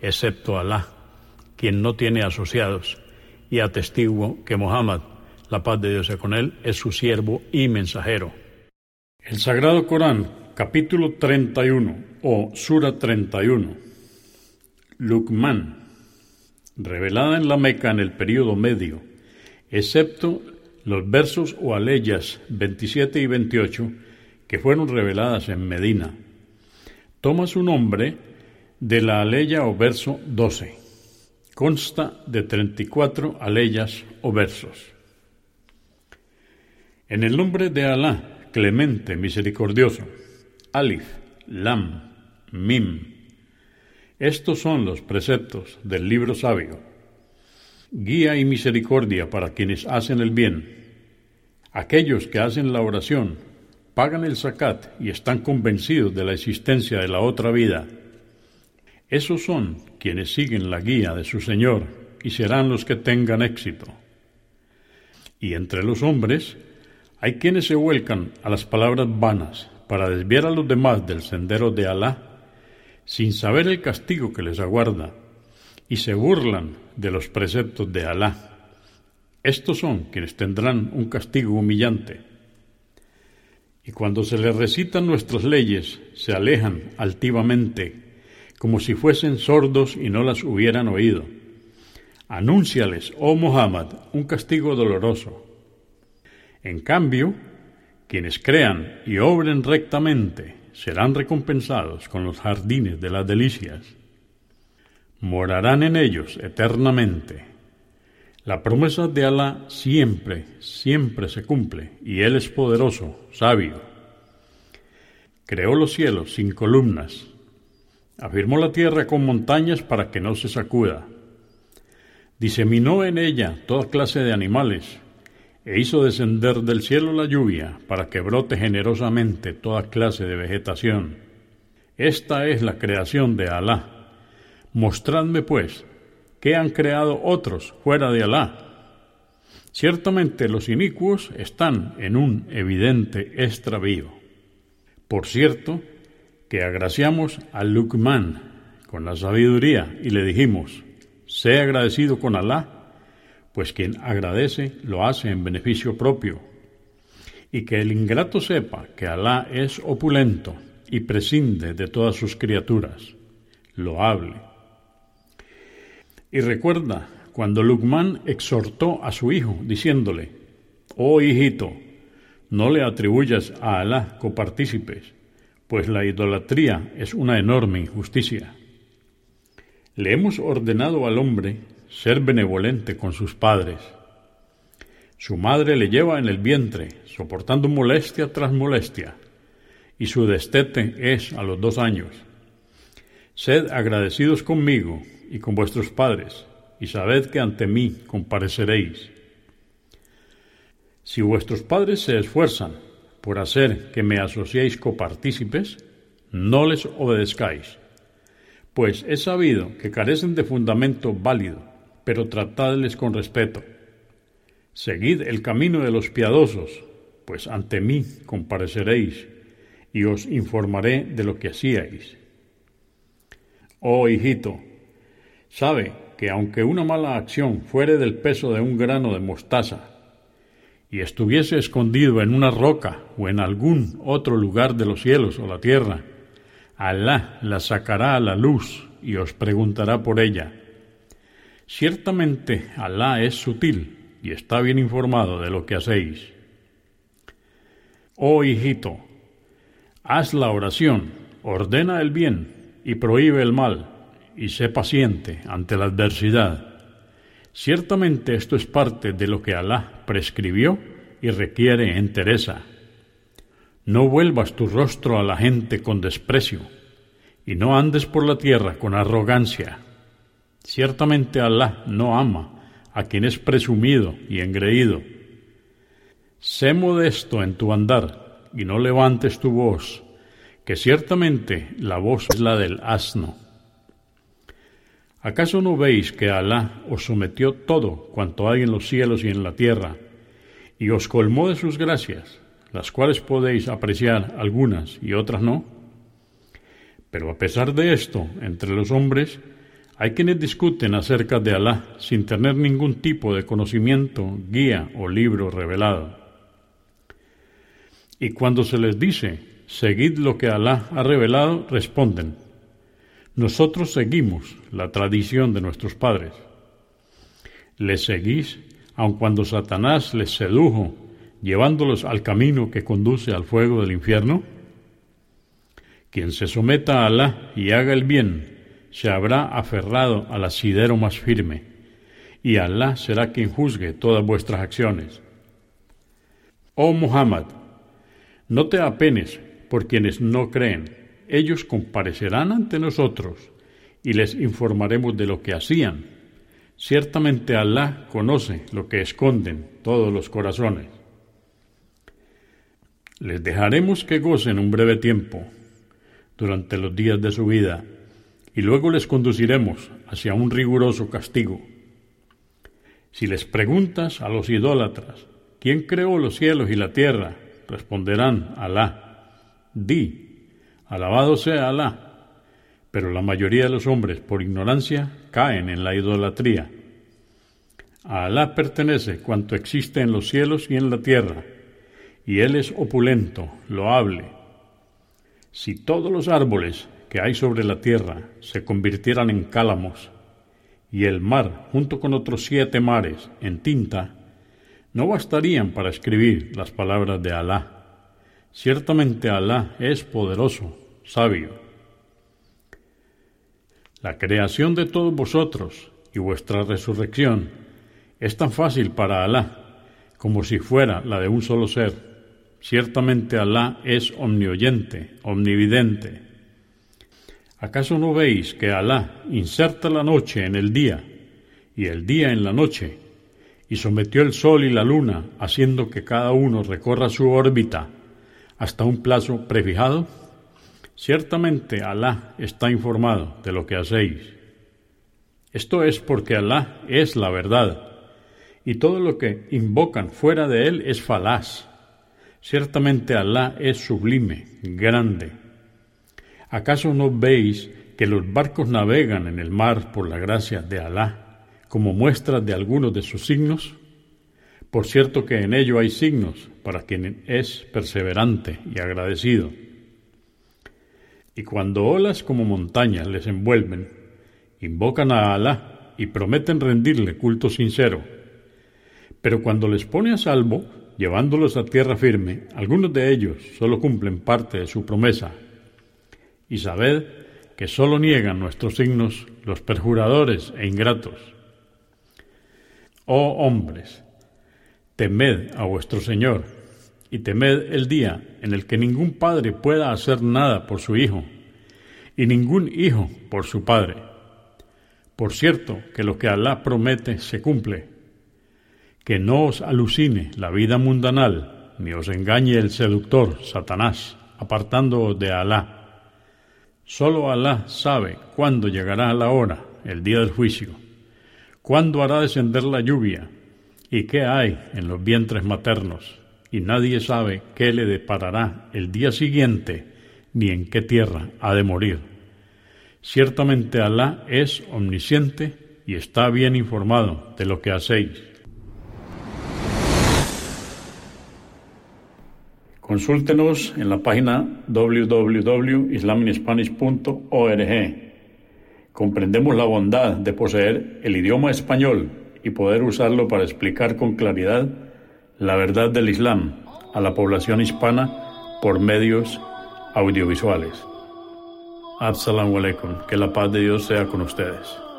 excepto Alá, quien no tiene asociados, y atestiguo que Muhammad, la paz de Dios sea con él, es su siervo y mensajero. El Sagrado Corán, capítulo 31 o Sura 31. Luqman, revelada en la Meca en el período medio, excepto los versos o aleyas 27 y 28 que fueron reveladas en Medina. Toma su nombre de la aleya o verso 12. Consta de 34 aleyas o versos. En el nombre de Alá, clemente, misericordioso. Alif, Lam, Mim. Estos son los preceptos del libro sabio. Guía y misericordia para quienes hacen el bien. Aquellos que hacen la oración, pagan el zakat y están convencidos de la existencia de la otra vida esos son quienes siguen la guía de su Señor y serán los que tengan éxito. Y entre los hombres hay quienes se vuelcan a las palabras vanas para desviar a los demás del sendero de Alá, sin saber el castigo que les aguarda, y se burlan de los preceptos de Alá. Estos son quienes tendrán un castigo humillante. Y cuando se les recitan nuestras leyes, se alejan altivamente como si fuesen sordos y no las hubieran oído. Anúnciales, oh Muhammad, un castigo doloroso. En cambio, quienes crean y obren rectamente serán recompensados con los jardines de las delicias. Morarán en ellos eternamente. La promesa de Alá siempre, siempre se cumple, y Él es poderoso, sabio. Creó los cielos sin columnas, Afirmó la tierra con montañas para que no se sacuda. Diseminó en ella toda clase de animales e hizo descender del cielo la lluvia para que brote generosamente toda clase de vegetación. Esta es la creación de Alá. Mostradme, pues, qué han creado otros fuera de Alá. Ciertamente los inicuos están en un evidente extravío. Por cierto, que agraciamos a Luqman con la sabiduría y le dijimos, sé agradecido con Alá, pues quien agradece lo hace en beneficio propio, y que el ingrato sepa que Alá es opulento y prescinde de todas sus criaturas, lo hable. Y recuerda cuando Luqman exhortó a su hijo, diciéndole, Oh hijito, no le atribuyas a Alá copartícipes, pues la idolatría es una enorme injusticia. Le hemos ordenado al hombre ser benevolente con sus padres. Su madre le lleva en el vientre, soportando molestia tras molestia, y su destete es a los dos años. Sed agradecidos conmigo y con vuestros padres, y sabed que ante mí compareceréis. Si vuestros padres se esfuerzan por hacer que me asociéis copartícipes, no les obedezcáis, pues he sabido que carecen de fundamento válido, pero tratadles con respeto. Seguid el camino de los piadosos, pues ante mí compareceréis y os informaré de lo que hacíais. Oh hijito, sabe que aunque una mala acción fuere del peso de un grano de mostaza, y estuviese escondido en una roca o en algún otro lugar de los cielos o la tierra, Alá la sacará a la luz y os preguntará por ella. Ciertamente Alá es sutil y está bien informado de lo que hacéis. Oh hijito, haz la oración, ordena el bien y prohíbe el mal, y sé paciente ante la adversidad. Ciertamente esto es parte de lo que Alá prescribió y requiere entereza. No vuelvas tu rostro a la gente con desprecio, y no andes por la tierra con arrogancia. Ciertamente Alá no ama a quien es presumido y engreído. Sé modesto en tu andar, y no levantes tu voz, que ciertamente la voz es la del asno. ¿Acaso no veis que Alá os sometió todo cuanto hay en los cielos y en la tierra, y os colmó de sus gracias, las cuales podéis apreciar algunas y otras no? Pero a pesar de esto, entre los hombres hay quienes discuten acerca de Alá sin tener ningún tipo de conocimiento, guía o libro revelado. Y cuando se les dice, seguid lo que Alá ha revelado, responden, nosotros seguimos la tradición de nuestros padres. ¿Les seguís aun cuando Satanás les sedujo, llevándolos al camino que conduce al fuego del infierno? Quien se someta a Alá y haga el bien, se habrá aferrado al asidero más firme, y Alá será quien juzgue todas vuestras acciones. Oh Muhammad, no te apenes por quienes no creen, ellos comparecerán ante nosotros y les informaremos de lo que hacían. Ciertamente Alá conoce lo que esconden todos los corazones. Les dejaremos que gocen un breve tiempo durante los días de su vida y luego les conduciremos hacia un riguroso castigo. Si les preguntas a los idólatras, ¿quién creó los cielos y la tierra? Responderán, Alá. Di, alabado sea Alá. Pero la mayoría de los hombres, por ignorancia, caen en la idolatría. A Alá pertenece cuanto existe en los cielos y en la tierra, y Él es opulento, loable. Si todos los árboles que hay sobre la tierra se convirtieran en cálamos, y el mar, junto con otros siete mares, en tinta, no bastarían para escribir las palabras de Alá. Ciertamente Alá es poderoso, sabio. La creación de todos vosotros y vuestra resurrección es tan fácil para Alá como si fuera la de un solo ser. Ciertamente Alá es omnioyente, omnividente. ¿Acaso no veis que Alá inserta la noche en el día y el día en la noche y sometió el sol y la luna haciendo que cada uno recorra su órbita hasta un plazo prefijado? Ciertamente Alá está informado de lo que hacéis. Esto es porque Alá es la verdad, y todo lo que invocan fuera de él es falaz. Ciertamente Alá es sublime, grande. ¿Acaso no veis que los barcos navegan en el mar por la gracia de Alá, como muestra de algunos de sus signos? Por cierto que en ello hay signos para quien es perseverante y agradecido. Y cuando olas como montañas les envuelven, invocan a Alá y prometen rendirle culto sincero. Pero cuando les pone a salvo, llevándolos a tierra firme, algunos de ellos solo cumplen parte de su promesa. Y sabed que solo niegan nuestros signos los perjuradores e ingratos. Oh hombres, temed a vuestro Señor y temed el día en el que ningún padre pueda hacer nada por su hijo, y ningún hijo por su padre. Por cierto que lo que Alá promete se cumple, que no os alucine la vida mundanal, ni os engañe el seductor, Satanás, apartándoos de Alá. Solo Alá sabe cuándo llegará la hora, el día del juicio, cuándo hará descender la lluvia, y qué hay en los vientres maternos y nadie sabe qué le deparará el día siguiente ni en qué tierra ha de morir. Ciertamente Alá es omnisciente y está bien informado de lo que hacéis. Consúltenos en la página www.islaminspanish.org. comprendemos la bondad de poseer el idioma español y poder usarlo para explicar con claridad la verdad del Islam a la población hispana por medios audiovisuales. Assalamu alaikum, que la paz de Dios sea con ustedes.